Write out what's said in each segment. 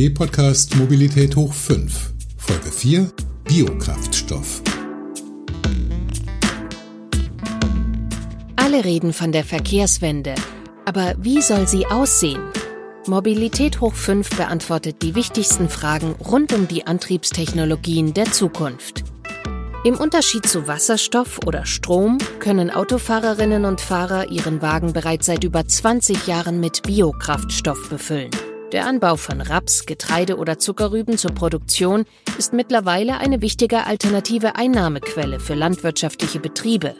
FDP-Podcast Mobilität hoch 5, Folge 4 Biokraftstoff. Alle reden von der Verkehrswende, aber wie soll sie aussehen? Mobilität hoch 5 beantwortet die wichtigsten Fragen rund um die Antriebstechnologien der Zukunft. Im Unterschied zu Wasserstoff oder Strom können Autofahrerinnen und Fahrer ihren Wagen bereits seit über 20 Jahren mit Biokraftstoff befüllen. Der Anbau von Raps, Getreide oder Zuckerrüben zur Produktion ist mittlerweile eine wichtige alternative Einnahmequelle für landwirtschaftliche Betriebe.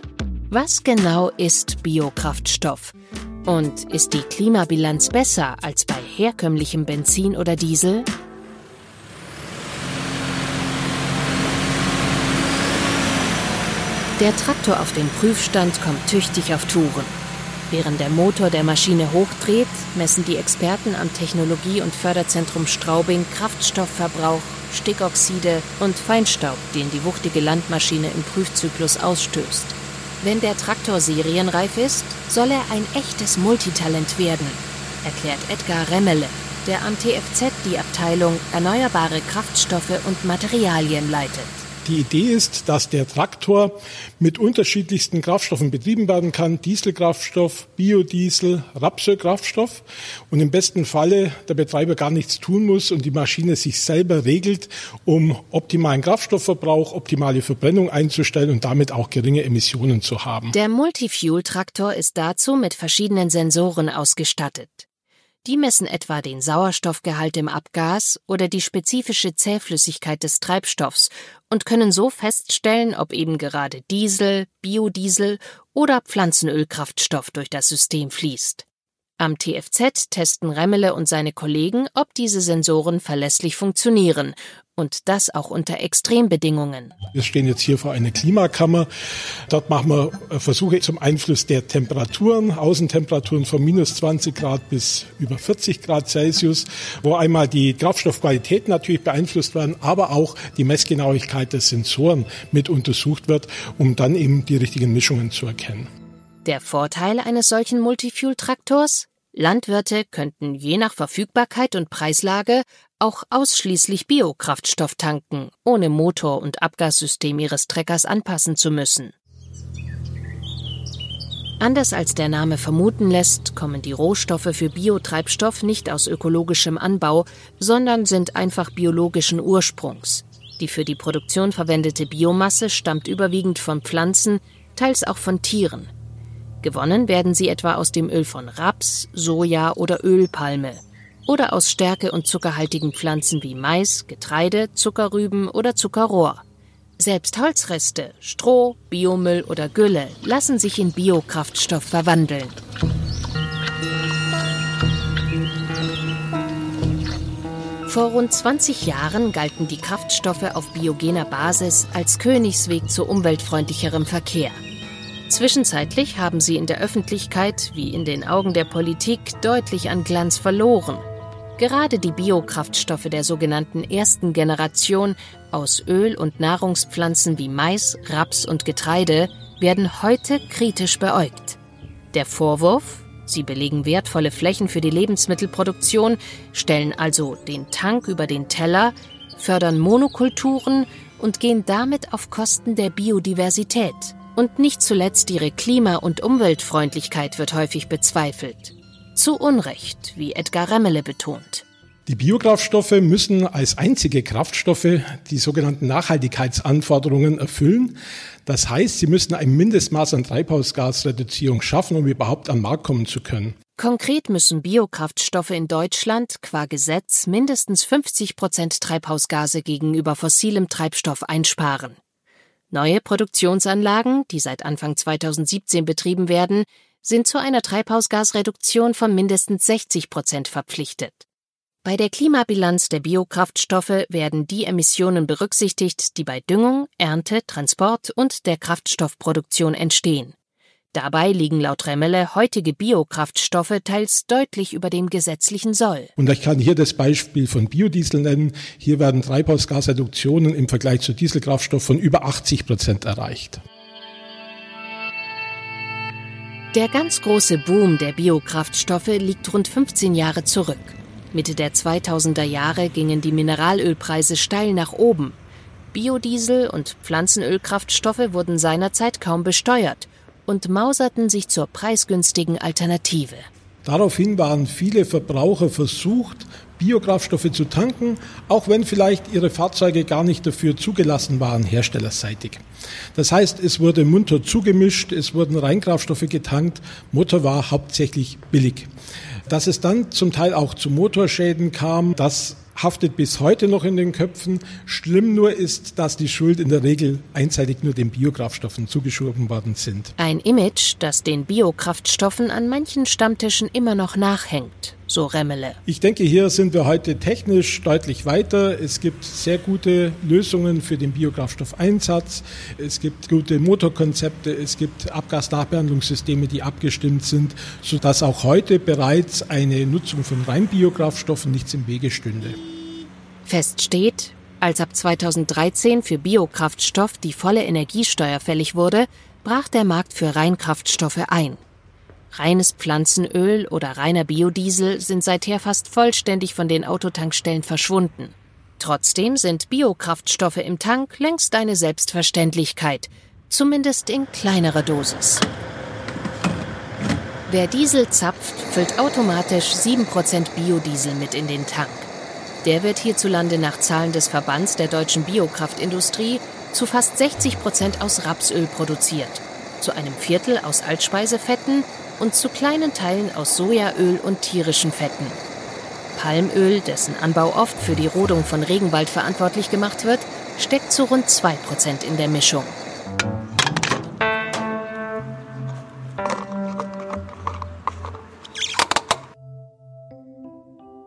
Was genau ist Biokraftstoff? Und ist die Klimabilanz besser als bei herkömmlichem Benzin oder Diesel? Der Traktor auf dem Prüfstand kommt tüchtig auf Touren. Während der Motor der Maschine hochdreht, messen die Experten am Technologie- und Förderzentrum Straubing Kraftstoffverbrauch, Stickoxide und Feinstaub, den die wuchtige Landmaschine im Prüfzyklus ausstößt. Wenn der Traktor serienreif ist, soll er ein echtes Multitalent werden, erklärt Edgar Remmele, der am TFZ die Abteilung Erneuerbare Kraftstoffe und Materialien leitet. Die Idee ist, dass der Traktor mit unterschiedlichsten Kraftstoffen betrieben werden kann. Dieselkraftstoff, Biodiesel, Rapsölkraftstoff. Und im besten Falle der Betreiber gar nichts tun muss und die Maschine sich selber regelt, um optimalen Kraftstoffverbrauch, optimale Verbrennung einzustellen und damit auch geringe Emissionen zu haben. Der Multifuel-Traktor ist dazu mit verschiedenen Sensoren ausgestattet. Die messen etwa den Sauerstoffgehalt im Abgas oder die spezifische Zähflüssigkeit des Treibstoffs und können so feststellen, ob eben gerade Diesel, Biodiesel oder Pflanzenölkraftstoff durch das System fließt. Am TFZ testen Remmele und seine Kollegen, ob diese Sensoren verlässlich funktionieren und das auch unter Extrembedingungen. Wir stehen jetzt hier vor einer Klimakammer. Dort machen wir äh, Versuche zum Einfluss der Temperaturen, Außentemperaturen von minus 20 Grad bis über 40 Grad Celsius, wo einmal die Kraftstoffqualität natürlich beeinflusst werden, aber auch die Messgenauigkeit der Sensoren mit untersucht wird, um dann eben die richtigen Mischungen zu erkennen. Der Vorteil eines solchen Multifuel-Traktors? Landwirte könnten je nach Verfügbarkeit und Preislage auch ausschließlich Biokraftstoff tanken, ohne Motor- und Abgassystem ihres Treckers anpassen zu müssen. Anders als der Name vermuten lässt, kommen die Rohstoffe für Biotreibstoff nicht aus ökologischem Anbau, sondern sind einfach biologischen Ursprungs. Die für die Produktion verwendete Biomasse stammt überwiegend von Pflanzen, teils auch von Tieren. Gewonnen werden sie etwa aus dem Öl von Raps, Soja oder Ölpalme oder aus stärke- und zuckerhaltigen Pflanzen wie Mais, Getreide, Zuckerrüben oder Zuckerrohr. Selbst Holzreste, Stroh, Biomüll oder Gülle lassen sich in Biokraftstoff verwandeln. Vor rund 20 Jahren galten die Kraftstoffe auf biogener Basis als Königsweg zu umweltfreundlicherem Verkehr. Zwischenzeitlich haben sie in der Öffentlichkeit wie in den Augen der Politik deutlich an Glanz verloren. Gerade die Biokraftstoffe der sogenannten ersten Generation aus Öl- und Nahrungspflanzen wie Mais, Raps und Getreide werden heute kritisch beäugt. Der Vorwurf, sie belegen wertvolle Flächen für die Lebensmittelproduktion, stellen also den Tank über den Teller, fördern Monokulturen und gehen damit auf Kosten der Biodiversität. Und nicht zuletzt ihre Klima- und Umweltfreundlichkeit wird häufig bezweifelt. Zu Unrecht, wie Edgar Remmele betont. Die Biokraftstoffe müssen als einzige Kraftstoffe die sogenannten Nachhaltigkeitsanforderungen erfüllen. Das heißt, sie müssen ein Mindestmaß an Treibhausgasreduzierung schaffen, um überhaupt am Markt kommen zu können. Konkret müssen Biokraftstoffe in Deutschland qua Gesetz mindestens 50 Prozent Treibhausgase gegenüber fossilem Treibstoff einsparen. Neue Produktionsanlagen, die seit Anfang 2017 betrieben werden, sind zu einer Treibhausgasreduktion von mindestens 60 Prozent verpflichtet. Bei der Klimabilanz der Biokraftstoffe werden die Emissionen berücksichtigt, die bei Düngung, Ernte, Transport und der Kraftstoffproduktion entstehen. Dabei liegen laut Remmele heutige Biokraftstoffe teils deutlich über dem gesetzlichen Soll. Und ich kann hier das Beispiel von Biodiesel nennen. Hier werden Treibhausgasreduktionen im Vergleich zu Dieselkraftstoff von über 80 Prozent erreicht. Der ganz große Boom der Biokraftstoffe liegt rund 15 Jahre zurück. Mitte der 2000er Jahre gingen die Mineralölpreise steil nach oben. Biodiesel und Pflanzenölkraftstoffe wurden seinerzeit kaum besteuert und mauserten sich zur preisgünstigen Alternative. Daraufhin waren viele Verbraucher versucht, Biokraftstoffe zu tanken, auch wenn vielleicht ihre Fahrzeuge gar nicht dafür zugelassen waren, herstellerseitig. Das heißt, es wurde munter zugemischt, es wurden Reinkraftstoffe getankt, Motor war hauptsächlich billig. Dass es dann zum Teil auch zu Motorschäden kam, das haftet bis heute noch in den Köpfen. Schlimm nur ist, dass die Schuld in der Regel einseitig nur den Biokraftstoffen zugeschoben worden sind. Ein Image, das den Biokraftstoffen an manchen Stammtischen immer noch nachhängt so Remmele. Ich denke, hier sind wir heute technisch deutlich weiter. Es gibt sehr gute Lösungen für den Biokraftstoffeinsatz. Es gibt gute Motorkonzepte. Es gibt Abgasnachbehandlungssysteme, die abgestimmt sind, sodass auch heute bereits eine Nutzung von rein Biokraftstoffen nichts im Wege stünde. Fest steht, als ab 2013 für Biokraftstoff die volle Energiesteuer fällig wurde, brach der Markt für Reinkraftstoffe ein. Reines Pflanzenöl oder reiner Biodiesel sind seither fast vollständig von den Autotankstellen verschwunden. Trotzdem sind Biokraftstoffe im Tank längst eine Selbstverständlichkeit, zumindest in kleinerer Dosis. Wer Diesel zapft, füllt automatisch 7% Biodiesel mit in den Tank. Der wird hierzulande nach Zahlen des Verbands der deutschen Biokraftindustrie zu fast 60% aus Rapsöl produziert, zu einem Viertel aus Altspeisefetten und zu kleinen Teilen aus Sojaöl und tierischen Fetten. Palmöl, dessen Anbau oft für die Rodung von Regenwald verantwortlich gemacht wird, steckt zu rund 2% in der Mischung.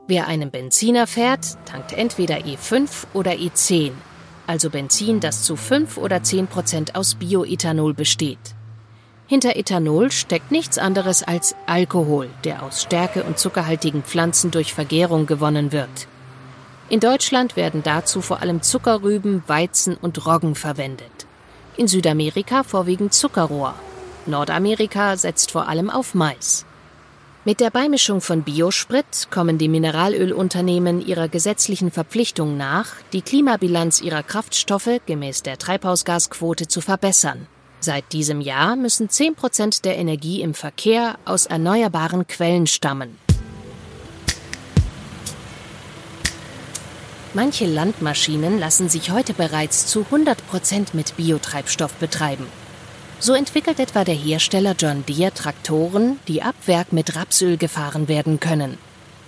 Wer einen Benziner fährt, tankt entweder E5 oder E10, also Benzin, das zu 5 oder 10% aus Bioethanol besteht. Hinter Ethanol steckt nichts anderes als Alkohol, der aus stärke- und zuckerhaltigen Pflanzen durch Vergärung gewonnen wird. In Deutschland werden dazu vor allem Zuckerrüben, Weizen und Roggen verwendet. In Südamerika vorwiegend Zuckerrohr. Nordamerika setzt vor allem auf Mais. Mit der Beimischung von Biosprit kommen die Mineralölunternehmen ihrer gesetzlichen Verpflichtung nach, die Klimabilanz ihrer Kraftstoffe gemäß der Treibhausgasquote zu verbessern. Seit diesem Jahr müssen 10 Prozent der Energie im Verkehr aus erneuerbaren Quellen stammen. Manche Landmaschinen lassen sich heute bereits zu 100 Prozent mit Biotreibstoff betreiben. So entwickelt etwa der Hersteller John Deere Traktoren, die ab Werk mit Rapsöl gefahren werden können.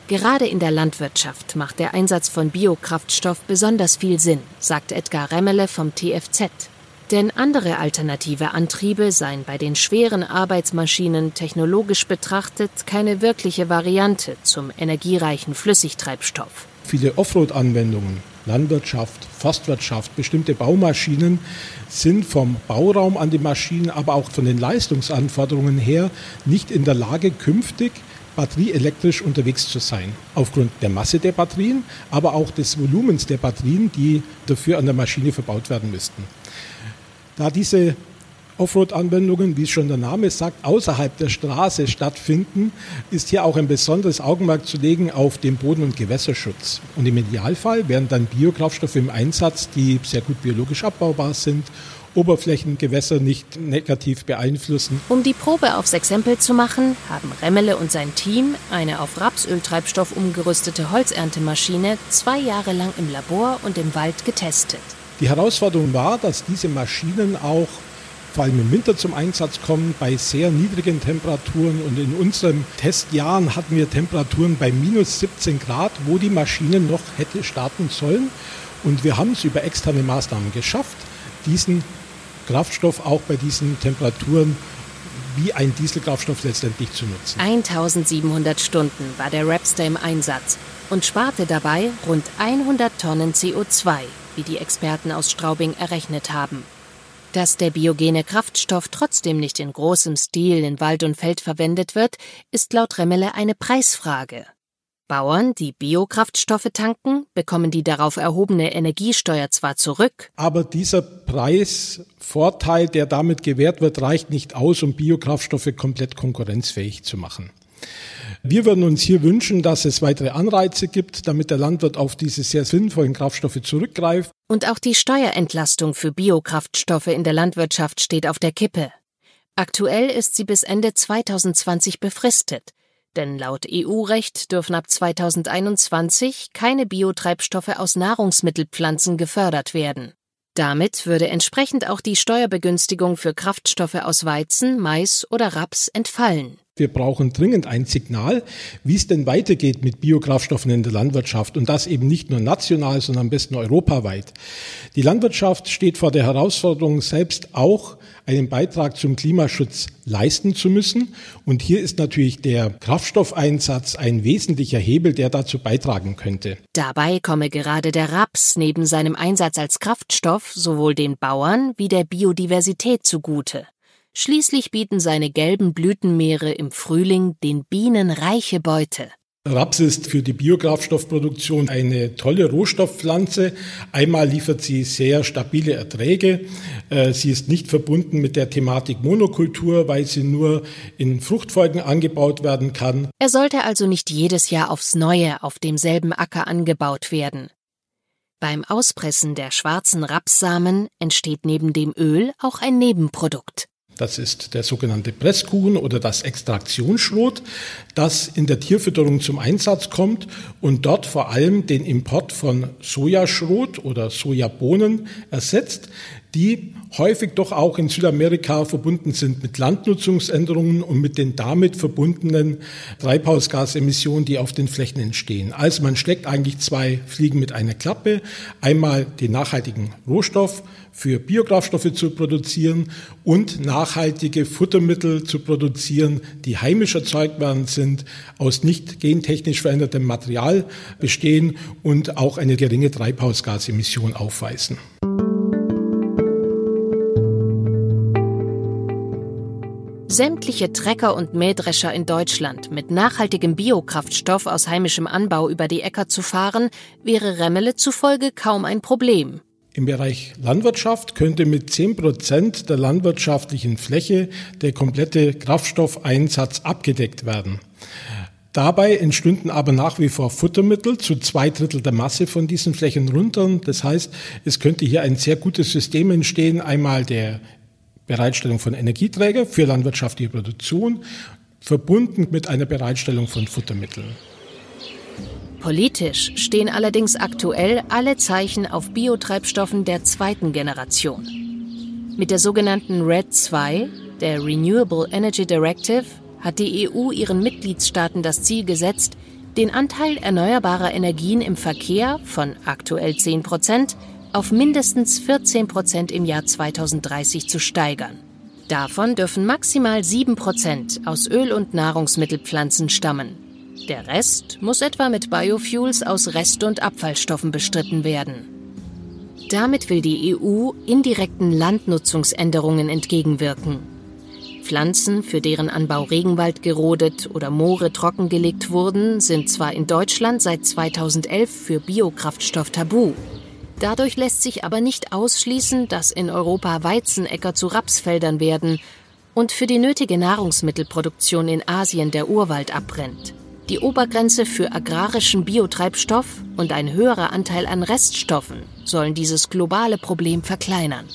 Gerade in der Landwirtschaft macht der Einsatz von Biokraftstoff besonders viel Sinn, sagt Edgar Remmele vom TFZ. Denn andere alternative Antriebe seien bei den schweren Arbeitsmaschinen technologisch betrachtet keine wirkliche Variante zum energiereichen Flüssigtreibstoff. Viele Offroad-Anwendungen, Landwirtschaft, Forstwirtschaft, bestimmte Baumaschinen sind vom Bauraum an die Maschinen, aber auch von den Leistungsanforderungen her nicht in der Lage, künftig batterieelektrisch unterwegs zu sein. Aufgrund der Masse der Batterien, aber auch des Volumens der Batterien, die dafür an der Maschine verbaut werden müssten. Da diese Offroad-Anwendungen, wie schon der Name sagt, außerhalb der Straße stattfinden, ist hier auch ein besonderes Augenmerk zu legen auf den Boden- und Gewässerschutz. Und im Idealfall wären dann Biokraftstoffe im Einsatz, die sehr gut biologisch abbaubar sind, Oberflächengewässer nicht negativ beeinflussen. Um die Probe aufs Exempel zu machen, haben Remmele und sein Team eine auf Rapsöltreibstoff umgerüstete Holzerntemaschine zwei Jahre lang im Labor und im Wald getestet. Die Herausforderung war, dass diese Maschinen auch vor allem im Winter zum Einsatz kommen, bei sehr niedrigen Temperaturen. Und in unseren Testjahren hatten wir Temperaturen bei minus 17 Grad, wo die Maschine noch hätte starten sollen. Und wir haben es über externe Maßnahmen geschafft, diesen Kraftstoff auch bei diesen Temperaturen wie ein Dieselkraftstoff letztendlich zu nutzen. 1700 Stunden war der Rapster im Einsatz und sparte dabei rund 100 Tonnen CO2 wie die Experten aus Straubing errechnet haben. Dass der biogene Kraftstoff trotzdem nicht in großem Stil in Wald und Feld verwendet wird, ist laut Remmele eine Preisfrage. Bauern, die Biokraftstoffe tanken, bekommen die darauf erhobene Energiesteuer zwar zurück, aber dieser Preisvorteil, der damit gewährt wird, reicht nicht aus, um Biokraftstoffe komplett konkurrenzfähig zu machen. Wir würden uns hier wünschen, dass es weitere Anreize gibt, damit der Landwirt auf diese sehr sinnvollen Kraftstoffe zurückgreift. Und auch die Steuerentlastung für Biokraftstoffe in der Landwirtschaft steht auf der Kippe. Aktuell ist sie bis Ende 2020 befristet. Denn laut EU-Recht dürfen ab 2021 keine Biotreibstoffe aus Nahrungsmittelpflanzen gefördert werden. Damit würde entsprechend auch die Steuerbegünstigung für Kraftstoffe aus Weizen, Mais oder Raps entfallen. Wir brauchen dringend ein Signal, wie es denn weitergeht mit Biokraftstoffen in der Landwirtschaft und das eben nicht nur national, sondern am besten europaweit. Die Landwirtschaft steht vor der Herausforderung, selbst auch einen Beitrag zum Klimaschutz leisten zu müssen. Und hier ist natürlich der Kraftstoffeinsatz ein wesentlicher Hebel, der dazu beitragen könnte. Dabei komme gerade der Raps neben seinem Einsatz als Kraftstoff sowohl den Bauern wie der Biodiversität zugute. Schließlich bieten seine gelben Blütenmeere im Frühling den Bienen reiche Beute. Raps ist für die Biokraftstoffproduktion eine tolle Rohstoffpflanze. Einmal liefert sie sehr stabile Erträge. Äh, sie ist nicht verbunden mit der Thematik Monokultur, weil sie nur in Fruchtfolgen angebaut werden kann. Er sollte also nicht jedes Jahr aufs Neue auf demselben Acker angebaut werden. Beim Auspressen der schwarzen Rapssamen entsteht neben dem Öl auch ein Nebenprodukt. Das ist der sogenannte Presskuchen oder das Extraktionsschrot, das in der Tierfütterung zum Einsatz kommt und dort vor allem den Import von Sojaschrot oder Sojabohnen ersetzt, die häufig doch auch in Südamerika verbunden sind mit Landnutzungsänderungen und mit den damit verbundenen Treibhausgasemissionen, die auf den Flächen entstehen. Also man schlägt eigentlich zwei Fliegen mit einer Klappe. Einmal den nachhaltigen Rohstoff für Biokraftstoffe zu produzieren und nachhaltige Futtermittel zu produzieren, die heimisch erzeugt werden sind, aus nicht gentechnisch verändertem Material bestehen und auch eine geringe Treibhausgasemission aufweisen. Sämtliche Trecker und Mähdrescher in Deutschland mit nachhaltigem Biokraftstoff aus heimischem Anbau über die Äcker zu fahren, wäre Remmele zufolge kaum ein Problem. Im Bereich Landwirtschaft könnte mit 10 Prozent der landwirtschaftlichen Fläche der komplette Kraftstoffeinsatz abgedeckt werden. Dabei entstünden aber nach wie vor Futtermittel zu zwei Drittel der Masse von diesen Flächen runter. Das heißt, es könnte hier ein sehr gutes System entstehen. Einmal der Bereitstellung von Energieträger für landwirtschaftliche Produktion, verbunden mit einer Bereitstellung von Futtermitteln. Politisch stehen allerdings aktuell alle Zeichen auf Biotreibstoffen der zweiten Generation. Mit der sogenannten RED II, der Renewable Energy Directive, hat die EU ihren Mitgliedstaaten das Ziel gesetzt, den Anteil erneuerbarer Energien im Verkehr von aktuell 10 Prozent auf mindestens 14 Prozent im Jahr 2030 zu steigern. Davon dürfen maximal 7 Prozent aus Öl- und Nahrungsmittelpflanzen stammen. Der Rest muss etwa mit Biofuels aus Rest- und Abfallstoffen bestritten werden. Damit will die EU indirekten Landnutzungsänderungen entgegenwirken. Pflanzen, für deren Anbau Regenwald gerodet oder Moore trockengelegt wurden, sind zwar in Deutschland seit 2011 für Biokraftstoff tabu. Dadurch lässt sich aber nicht ausschließen, dass in Europa Weizenäcker zu Rapsfeldern werden und für die nötige Nahrungsmittelproduktion in Asien der Urwald abbrennt. Die Obergrenze für agrarischen Biotreibstoff und ein höherer Anteil an Reststoffen sollen dieses globale Problem verkleinern.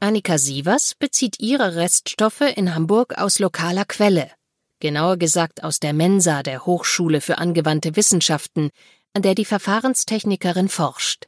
Annika Sievers bezieht ihre Reststoffe in Hamburg aus lokaler Quelle, genauer gesagt aus der Mensa der Hochschule für angewandte Wissenschaften, an der die Verfahrenstechnikerin forscht.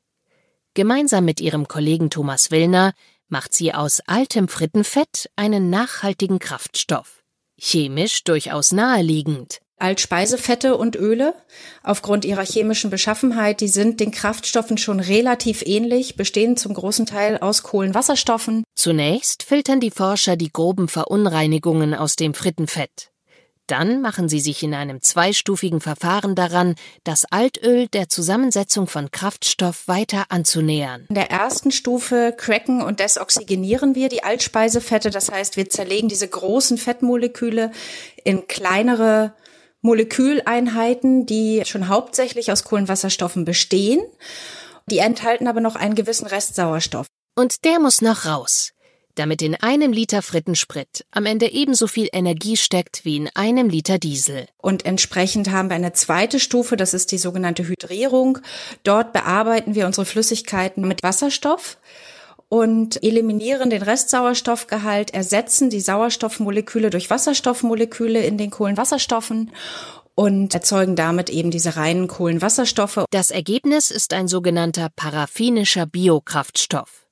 Gemeinsam mit ihrem Kollegen Thomas Willner macht sie aus altem Frittenfett einen nachhaltigen Kraftstoff. Chemisch durchaus naheliegend. Altspeisefette und Öle, aufgrund ihrer chemischen Beschaffenheit, die sind den Kraftstoffen schon relativ ähnlich, bestehen zum großen Teil aus Kohlenwasserstoffen. Zunächst filtern die Forscher die groben Verunreinigungen aus dem Frittenfett. Dann machen sie sich in einem zweistufigen Verfahren daran, das Altöl der Zusammensetzung von Kraftstoff weiter anzunähern. In der ersten Stufe cracken und desoxygenieren wir die Altspeisefette. Das heißt, wir zerlegen diese großen Fettmoleküle in kleinere Moleküleinheiten, die schon hauptsächlich aus Kohlenwasserstoffen bestehen. Die enthalten aber noch einen gewissen Restsauerstoff. Und der muss noch raus. Damit in einem Liter Frittensprit am Ende ebenso viel Energie steckt wie in einem Liter Diesel. Und entsprechend haben wir eine zweite Stufe, das ist die sogenannte Hydrierung. Dort bearbeiten wir unsere Flüssigkeiten mit Wasserstoff und eliminieren den Restsauerstoffgehalt, ersetzen die Sauerstoffmoleküle durch Wasserstoffmoleküle in den Kohlenwasserstoffen und erzeugen damit eben diese reinen Kohlenwasserstoffe. Das Ergebnis ist ein sogenannter paraffinischer Biokraftstoff.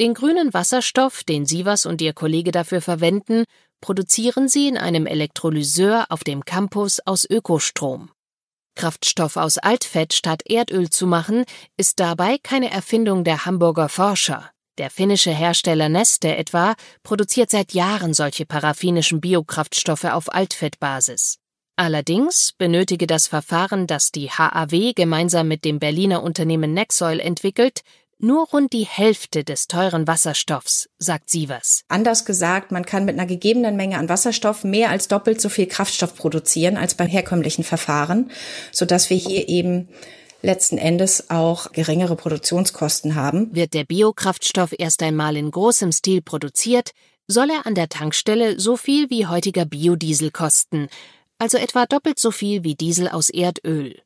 Den grünen Wasserstoff, den Sievers und ihr Kollege dafür verwenden, produzieren sie in einem Elektrolyseur auf dem Campus aus Ökostrom. Kraftstoff aus Altfett statt Erdöl zu machen, ist dabei keine Erfindung der Hamburger Forscher. Der finnische Hersteller Neste etwa produziert seit Jahren solche paraffinischen Biokraftstoffe auf Altfettbasis. Allerdings benötige das Verfahren, das die HAW gemeinsam mit dem Berliner Unternehmen Nexoil entwickelt, nur rund die Hälfte des teuren Wasserstoffs, sagt Sievers. Anders gesagt, man kann mit einer gegebenen Menge an Wasserstoff mehr als doppelt so viel Kraftstoff produzieren als bei herkömmlichen Verfahren, sodass wir hier eben letzten Endes auch geringere Produktionskosten haben. Wird der Biokraftstoff erst einmal in großem Stil produziert, soll er an der Tankstelle so viel wie heutiger Biodiesel kosten, also etwa doppelt so viel wie Diesel aus Erdöl.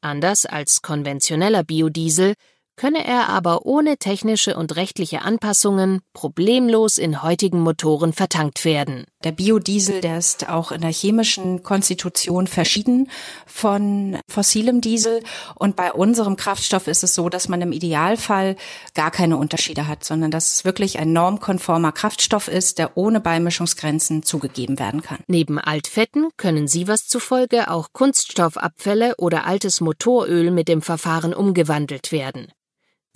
Anders als konventioneller Biodiesel könne er aber ohne technische und rechtliche Anpassungen problemlos in heutigen Motoren vertankt werden. Der Biodiesel, der ist auch in der chemischen Konstitution verschieden von fossilem Diesel. Und bei unserem Kraftstoff ist es so, dass man im Idealfall gar keine Unterschiede hat, sondern dass es wirklich ein normkonformer Kraftstoff ist, der ohne Beimischungsgrenzen zugegeben werden kann. Neben Altfetten können Sievers zufolge auch Kunststoffabfälle oder altes Motoröl mit dem Verfahren umgewandelt werden.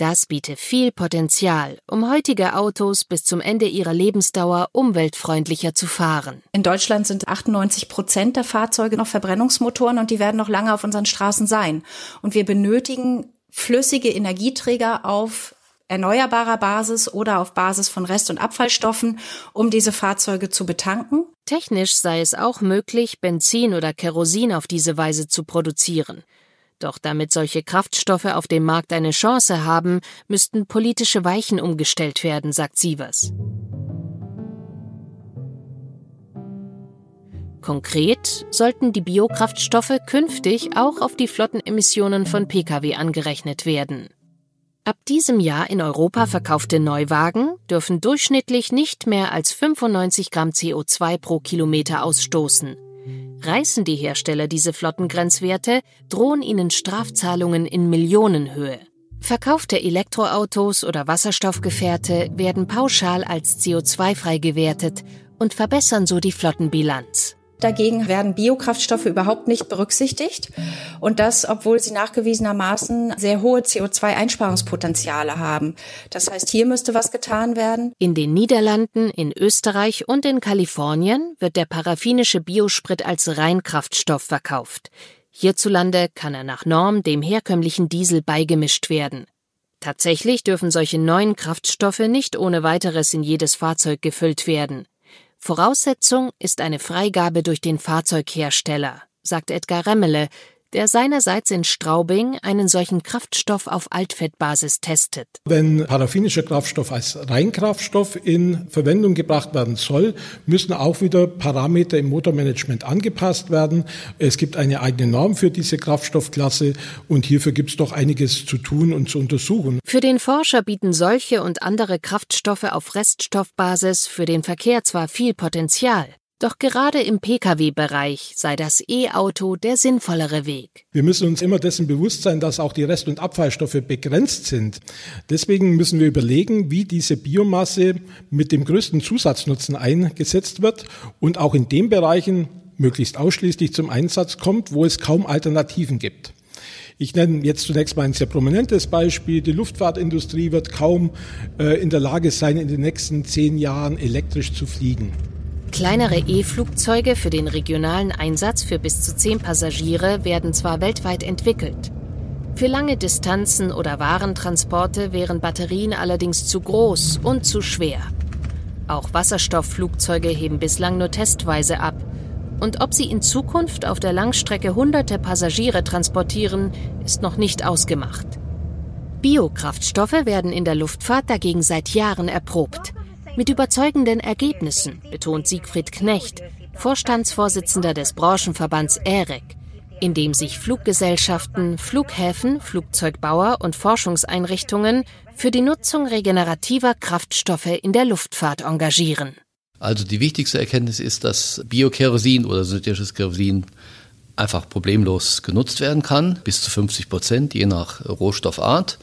Das biete viel Potenzial, um heutige Autos bis zum Ende ihrer Lebensdauer umweltfreundlicher zu fahren. In Deutschland sind 98 Prozent der Fahrzeuge noch Verbrennungsmotoren und die werden noch lange auf unseren Straßen sein. Und wir benötigen flüssige Energieträger auf erneuerbarer Basis oder auf Basis von Rest- und Abfallstoffen, um diese Fahrzeuge zu betanken. Technisch sei es auch möglich, Benzin oder Kerosin auf diese Weise zu produzieren. Doch damit solche Kraftstoffe auf dem Markt eine Chance haben, müssten politische Weichen umgestellt werden, sagt Sievers. Konkret sollten die Biokraftstoffe künftig auch auf die Flottenemissionen von Pkw angerechnet werden. Ab diesem Jahr in Europa verkaufte Neuwagen dürfen durchschnittlich nicht mehr als 95 Gramm CO2 pro Kilometer ausstoßen. Reißen die Hersteller diese Flottengrenzwerte, drohen ihnen Strafzahlungen in Millionenhöhe. Verkaufte Elektroautos oder Wasserstoffgefährte werden pauschal als CO2-frei gewertet und verbessern so die Flottenbilanz. Dagegen werden Biokraftstoffe überhaupt nicht berücksichtigt. Und das, obwohl sie nachgewiesenermaßen sehr hohe CO2-Einsparungspotenziale haben. Das heißt, hier müsste was getan werden. In den Niederlanden, in Österreich und in Kalifornien wird der paraffinische Biosprit als Reinkraftstoff verkauft. Hierzulande kann er nach Norm dem herkömmlichen Diesel beigemischt werden. Tatsächlich dürfen solche neuen Kraftstoffe nicht ohne weiteres in jedes Fahrzeug gefüllt werden. Voraussetzung ist eine Freigabe durch den Fahrzeughersteller, sagt Edgar Remmele, der seinerseits in Straubing einen solchen Kraftstoff auf Altfettbasis testet. Wenn paraffinischer Kraftstoff als Reinkraftstoff in Verwendung gebracht werden soll, müssen auch wieder Parameter im Motormanagement angepasst werden. Es gibt eine eigene Norm für diese Kraftstoffklasse und hierfür gibt es doch einiges zu tun und zu untersuchen. Für den Forscher bieten solche und andere Kraftstoffe auf Reststoffbasis für den Verkehr zwar viel Potenzial, doch gerade im Pkw-Bereich sei das E-Auto der sinnvollere Weg. Wir müssen uns immer dessen bewusst sein, dass auch die Rest- und Abfallstoffe begrenzt sind. Deswegen müssen wir überlegen, wie diese Biomasse mit dem größten Zusatznutzen eingesetzt wird und auch in den Bereichen möglichst ausschließlich zum Einsatz kommt, wo es kaum Alternativen gibt. Ich nenne jetzt zunächst mal ein sehr prominentes Beispiel. Die Luftfahrtindustrie wird kaum äh, in der Lage sein, in den nächsten zehn Jahren elektrisch zu fliegen. Kleinere E-Flugzeuge für den regionalen Einsatz für bis zu zehn Passagiere werden zwar weltweit entwickelt. Für lange Distanzen oder Warentransporte wären Batterien allerdings zu groß und zu schwer. Auch Wasserstoffflugzeuge heben bislang nur testweise ab. Und ob sie in Zukunft auf der Langstrecke hunderte Passagiere transportieren, ist noch nicht ausgemacht. Biokraftstoffe werden in der Luftfahrt dagegen seit Jahren erprobt. Mit überzeugenden Ergebnissen, betont Siegfried Knecht, Vorstandsvorsitzender des Branchenverbands EREC, in dem sich Fluggesellschaften, Flughäfen, Flugzeugbauer und Forschungseinrichtungen für die Nutzung regenerativer Kraftstoffe in der Luftfahrt engagieren. Also die wichtigste Erkenntnis ist, dass Biokerosin oder synthetisches Kerosin einfach problemlos genutzt werden kann, bis zu 50 Prozent, je nach Rohstoffart.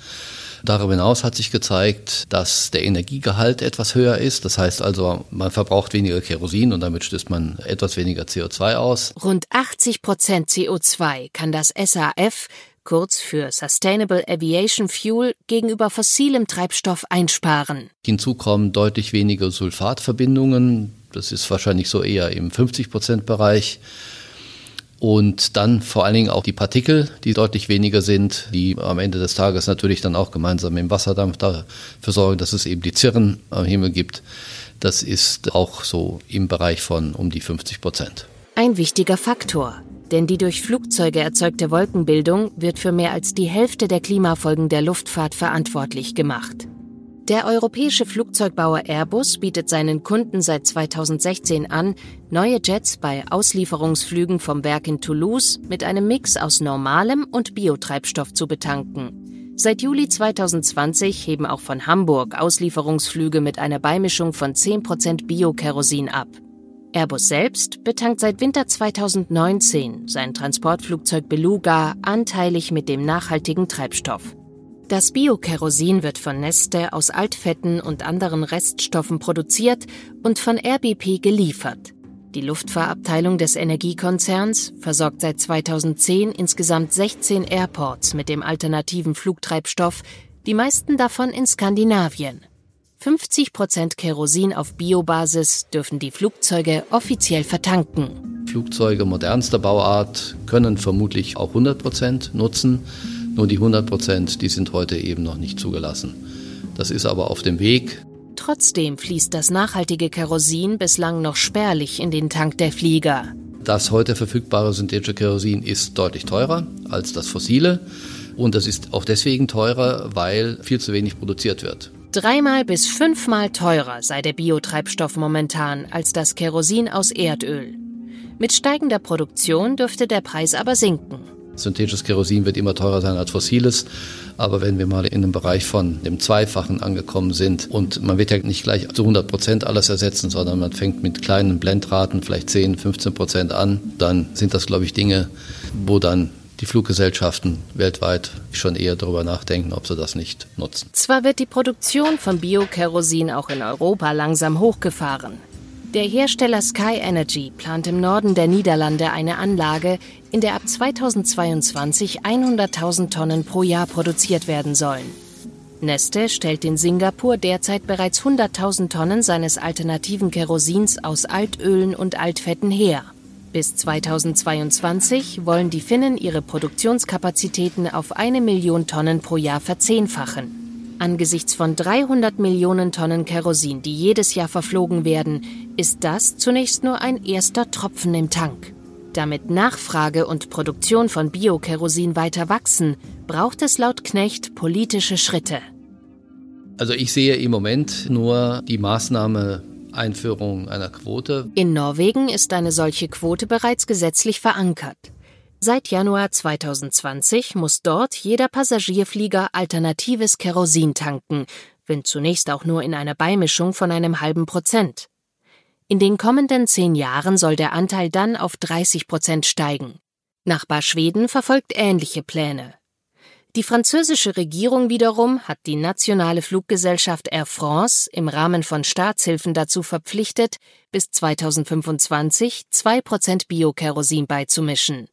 Darüber hinaus hat sich gezeigt, dass der Energiegehalt etwas höher ist. Das heißt also, man verbraucht weniger Kerosin und damit stößt man etwas weniger CO2 aus. Rund 80 Prozent CO2 kann das SAF, kurz für Sustainable Aviation Fuel, gegenüber fossilem Treibstoff einsparen. Hinzu kommen deutlich weniger Sulfatverbindungen. Das ist wahrscheinlich so eher im 50 Prozent Bereich. Und dann vor allen Dingen auch die Partikel, die deutlich weniger sind, die am Ende des Tages natürlich dann auch gemeinsam im Wasserdampf dafür sorgen, dass es eben die Zirren am Himmel gibt. Das ist auch so im Bereich von um die 50 Prozent. Ein wichtiger Faktor, denn die durch Flugzeuge erzeugte Wolkenbildung wird für mehr als die Hälfte der Klimafolgen der Luftfahrt verantwortlich gemacht. Der europäische Flugzeugbauer Airbus bietet seinen Kunden seit 2016 an, neue Jets bei Auslieferungsflügen vom Werk in Toulouse mit einem Mix aus normalem und Biotreibstoff zu betanken. Seit Juli 2020 heben auch von Hamburg Auslieferungsflüge mit einer Beimischung von 10% Biokerosin ab. Airbus selbst betankt seit Winter 2019 sein Transportflugzeug Beluga anteilig mit dem nachhaltigen Treibstoff. Das Biokerosin wird von Neste aus Altfetten und anderen Reststoffen produziert und von RBP geliefert. Die Luftfahrabteilung des Energiekonzerns versorgt seit 2010 insgesamt 16 Airports mit dem alternativen Flugtreibstoff, die meisten davon in Skandinavien. 50 Prozent Kerosin auf Biobasis dürfen die Flugzeuge offiziell vertanken. Flugzeuge modernster Bauart können vermutlich auch 100 Prozent nutzen. Nur die 100 Prozent, die sind heute eben noch nicht zugelassen. Das ist aber auf dem Weg. Trotzdem fließt das nachhaltige Kerosin bislang noch spärlich in den Tank der Flieger. Das heute verfügbare synthetische Kerosin ist deutlich teurer als das fossile. Und das ist auch deswegen teurer, weil viel zu wenig produziert wird. Dreimal bis fünfmal teurer sei der Biotreibstoff momentan als das Kerosin aus Erdöl. Mit steigender Produktion dürfte der Preis aber sinken. Synthetisches Kerosin wird immer teurer sein als fossiles. Aber wenn wir mal in einem Bereich von dem Zweifachen angekommen sind und man wird ja nicht gleich zu 100 Prozent alles ersetzen, sondern man fängt mit kleinen Blendraten, vielleicht 10, 15 Prozent an, dann sind das, glaube ich, Dinge, wo dann die Fluggesellschaften weltweit schon eher darüber nachdenken, ob sie das nicht nutzen. Zwar wird die Produktion von Biokerosin auch in Europa langsam hochgefahren. Der Hersteller Sky Energy plant im Norden der Niederlande eine Anlage, in der ab 2022 100.000 Tonnen pro Jahr produziert werden sollen. Neste stellt in Singapur derzeit bereits 100.000 Tonnen seines alternativen Kerosins aus Altölen und Altfetten her. Bis 2022 wollen die Finnen ihre Produktionskapazitäten auf eine Million Tonnen pro Jahr verzehnfachen. Angesichts von 300 Millionen Tonnen Kerosin, die jedes Jahr verflogen werden, ist das zunächst nur ein erster Tropfen im Tank. Damit Nachfrage und Produktion von Biokerosin weiter wachsen, braucht es laut Knecht politische Schritte. Also ich sehe im Moment nur die Maßnahme Einführung einer Quote. In Norwegen ist eine solche Quote bereits gesetzlich verankert. Seit Januar 2020 muss dort jeder Passagierflieger alternatives Kerosin tanken, wenn zunächst auch nur in einer Beimischung von einem halben Prozent. In den kommenden zehn Jahren soll der Anteil dann auf 30 Prozent steigen. Nachbar Schweden verfolgt ähnliche Pläne. Die französische Regierung wiederum hat die nationale Fluggesellschaft Air France im Rahmen von Staatshilfen dazu verpflichtet, bis 2025 zwei Prozent Biokerosin beizumischen.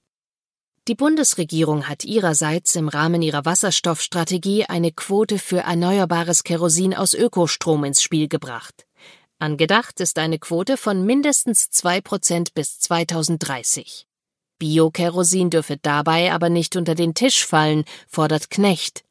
Die Bundesregierung hat ihrerseits im Rahmen ihrer Wasserstoffstrategie eine Quote für erneuerbares Kerosin aus Ökostrom ins Spiel gebracht. Angedacht ist eine Quote von mindestens zwei Prozent bis 2030. Biokerosin dürfe dabei aber nicht unter den Tisch fallen, fordert Knecht.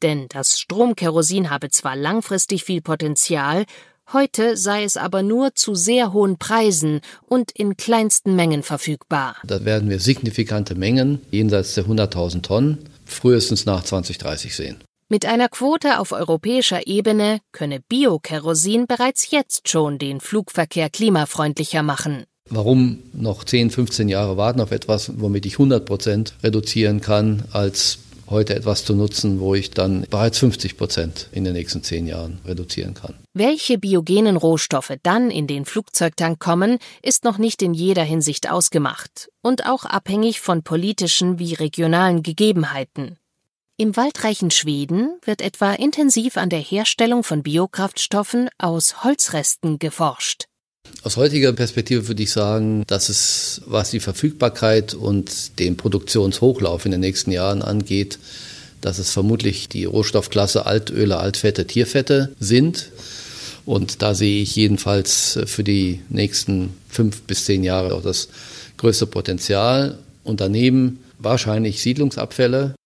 Denn das Stromkerosin habe zwar langfristig viel Potenzial, Heute sei es aber nur zu sehr hohen Preisen und in kleinsten Mengen verfügbar. Da werden wir signifikante Mengen jenseits der 100.000 Tonnen frühestens nach 2030 sehen. Mit einer Quote auf europäischer Ebene könne Biokerosin bereits jetzt schon den Flugverkehr klimafreundlicher machen. Warum noch 10, 15 Jahre warten auf etwas, womit ich 100 Prozent reduzieren kann, als heute etwas zu nutzen, wo ich dann bereits 50 Prozent in den nächsten zehn Jahren reduzieren kann. Welche biogenen Rohstoffe dann in den Flugzeugtank kommen, ist noch nicht in jeder Hinsicht ausgemacht und auch abhängig von politischen wie regionalen Gegebenheiten. Im waldreichen Schweden wird etwa intensiv an der Herstellung von Biokraftstoffen aus Holzresten geforscht. Aus heutiger Perspektive würde ich sagen, dass es, was die Verfügbarkeit und den Produktionshochlauf in den nächsten Jahren angeht, dass es vermutlich die Rohstoffklasse Altöle, Altfette, Tierfette sind. Und da sehe ich jedenfalls für die nächsten fünf bis zehn Jahre auch das größte Potenzial. Und daneben wahrscheinlich Siedlungsabfälle,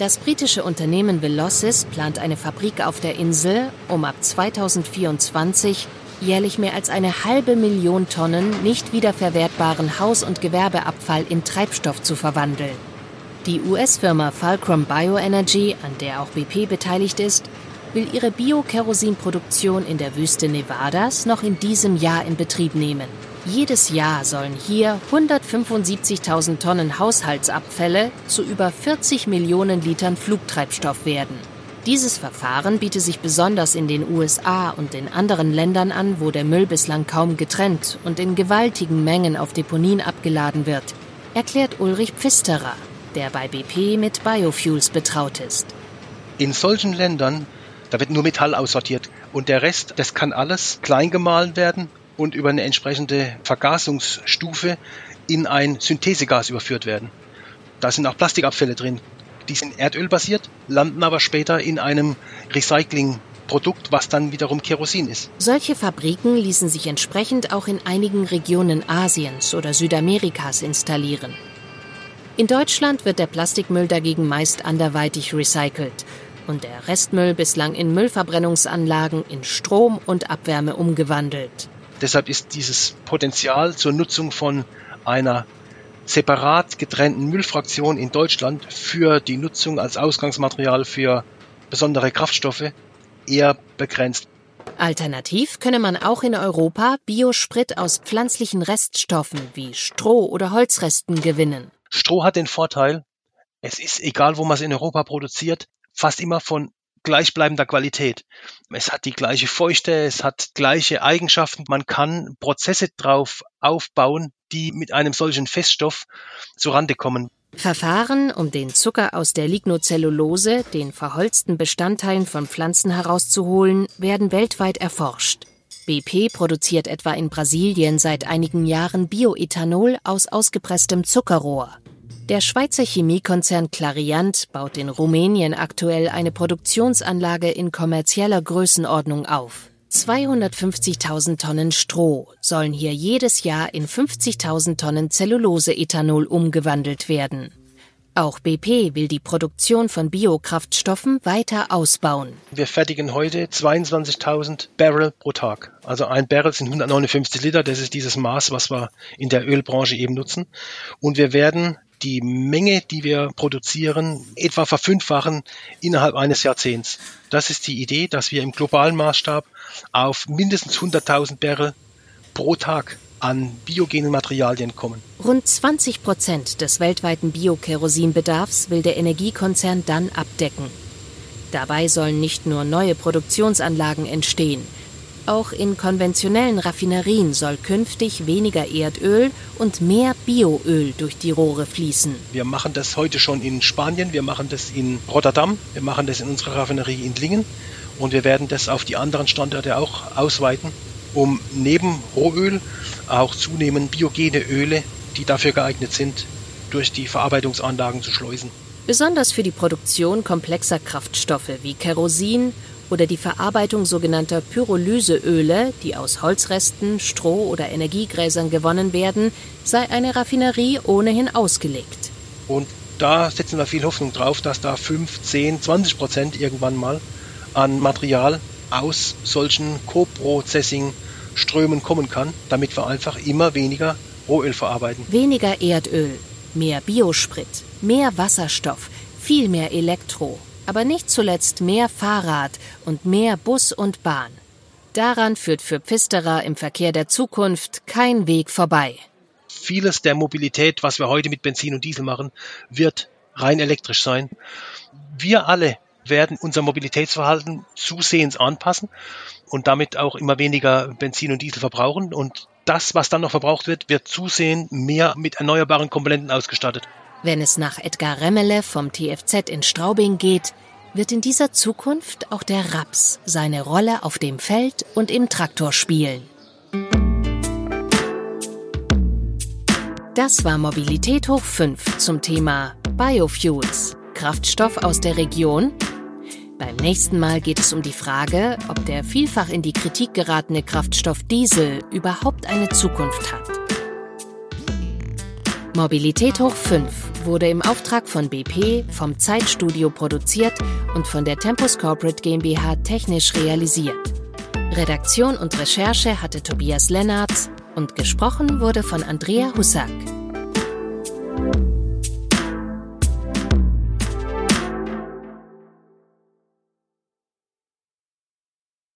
Das britische Unternehmen Velocys plant eine Fabrik auf der Insel, um ab 2024 jährlich mehr als eine halbe Million Tonnen nicht wiederverwertbaren Haus- und Gewerbeabfall in Treibstoff zu verwandeln. Die US-Firma Fulcrum Bioenergy, an der auch BP beteiligt ist, will ihre Bio-Kerosin-Produktion in der Wüste Nevadas noch in diesem Jahr in Betrieb nehmen. Jedes Jahr sollen hier 175.000 Tonnen Haushaltsabfälle zu über 40 Millionen Litern Flugtreibstoff werden. Dieses Verfahren bietet sich besonders in den USA und in anderen Ländern an, wo der Müll bislang kaum getrennt und in gewaltigen Mengen auf Deponien abgeladen wird, erklärt Ulrich Pfisterer, der bei BP mit Biofuels betraut ist. In solchen Ländern, da wird nur Metall aussortiert und der Rest, das kann alles klein gemahlen werden und über eine entsprechende Vergasungsstufe in ein Synthesegas überführt werden. Da sind auch Plastikabfälle drin. Die sind erdölbasiert, landen aber später in einem Recyclingprodukt, was dann wiederum Kerosin ist. Solche Fabriken ließen sich entsprechend auch in einigen Regionen Asiens oder Südamerikas installieren. In Deutschland wird der Plastikmüll dagegen meist anderweitig recycelt und der Restmüll bislang in Müllverbrennungsanlagen in Strom und Abwärme umgewandelt. Deshalb ist dieses Potenzial zur Nutzung von einer separat getrennten Müllfraktion in Deutschland für die Nutzung als Ausgangsmaterial für besondere Kraftstoffe eher begrenzt. Alternativ könne man auch in Europa Biosprit aus pflanzlichen Reststoffen wie Stroh oder Holzresten gewinnen. Stroh hat den Vorteil, es ist egal, wo man es in Europa produziert, fast immer von gleichbleibender Qualität. Es hat die gleiche Feuchte, es hat gleiche Eigenschaften. Man kann Prozesse drauf aufbauen, die mit einem solchen Feststoff zurande kommen. Verfahren, um den Zucker aus der Lignocellulose, den verholzten Bestandteilen von Pflanzen herauszuholen, werden weltweit erforscht. BP produziert etwa in Brasilien seit einigen Jahren Bioethanol aus ausgepresstem Zuckerrohr. Der Schweizer Chemiekonzern Clariant baut in Rumänien aktuell eine Produktionsanlage in kommerzieller Größenordnung auf. 250.000 Tonnen Stroh sollen hier jedes Jahr in 50.000 Tonnen Zelluloseethanol umgewandelt werden. Auch BP will die Produktion von Biokraftstoffen weiter ausbauen. Wir fertigen heute 22.000 Barrel pro Tag. Also ein Barrel sind 159 Liter. Das ist dieses Maß, was wir in der Ölbranche eben nutzen. Und wir werden die Menge, die wir produzieren, etwa verfünffachen innerhalb eines Jahrzehnts. Das ist die Idee, dass wir im globalen Maßstab auf mindestens 100.000 Barrel pro Tag an biogenen Materialien kommen. Rund 20 Prozent des weltweiten Biokerosinbedarfs will der Energiekonzern dann abdecken. Dabei sollen nicht nur neue Produktionsanlagen entstehen, auch in konventionellen Raffinerien soll künftig weniger Erdöl und mehr Bioöl durch die Rohre fließen. Wir machen das heute schon in Spanien, wir machen das in Rotterdam, wir machen das in unserer Raffinerie in Lingen und wir werden das auf die anderen Standorte auch ausweiten, um neben Rohöl auch zunehmend biogene Öle, die dafür geeignet sind, durch die Verarbeitungsanlagen zu schleusen. Besonders für die Produktion komplexer Kraftstoffe wie Kerosin oder die Verarbeitung sogenannter Pyrolyseöle, die aus Holzresten, Stroh oder Energiegräsern gewonnen werden, sei eine Raffinerie ohnehin ausgelegt. Und da setzen wir viel Hoffnung drauf, dass da 5, 10, 20 Prozent irgendwann mal an Material aus solchen Co-Processing-Strömen kommen kann, damit wir einfach immer weniger Rohöl verarbeiten. Weniger Erdöl, mehr Biosprit. Mehr Wasserstoff, viel mehr Elektro, aber nicht zuletzt mehr Fahrrad und mehr Bus und Bahn. Daran führt für Pfisterer im Verkehr der Zukunft kein Weg vorbei. Vieles der Mobilität, was wir heute mit Benzin und Diesel machen, wird rein elektrisch sein. Wir alle werden unser Mobilitätsverhalten zusehends anpassen und damit auch immer weniger Benzin und Diesel verbrauchen. Und das, was dann noch verbraucht wird, wird zusehends mehr mit erneuerbaren Komponenten ausgestattet. Wenn es nach Edgar Remmele vom TFZ in Straubing geht, wird in dieser Zukunft auch der Raps seine Rolle auf dem Feld und im Traktor spielen. Das war Mobilität hoch 5 zum Thema Biofuels, Kraftstoff aus der Region. Beim nächsten Mal geht es um die Frage, ob der vielfach in die Kritik geratene Kraftstoff Diesel überhaupt eine Zukunft hat. Mobilität hoch 5 wurde im Auftrag von BP vom Zeitstudio produziert und von der Tempus Corporate GmbH technisch realisiert. Redaktion und Recherche hatte Tobias Lennartz und gesprochen wurde von Andrea Hussack.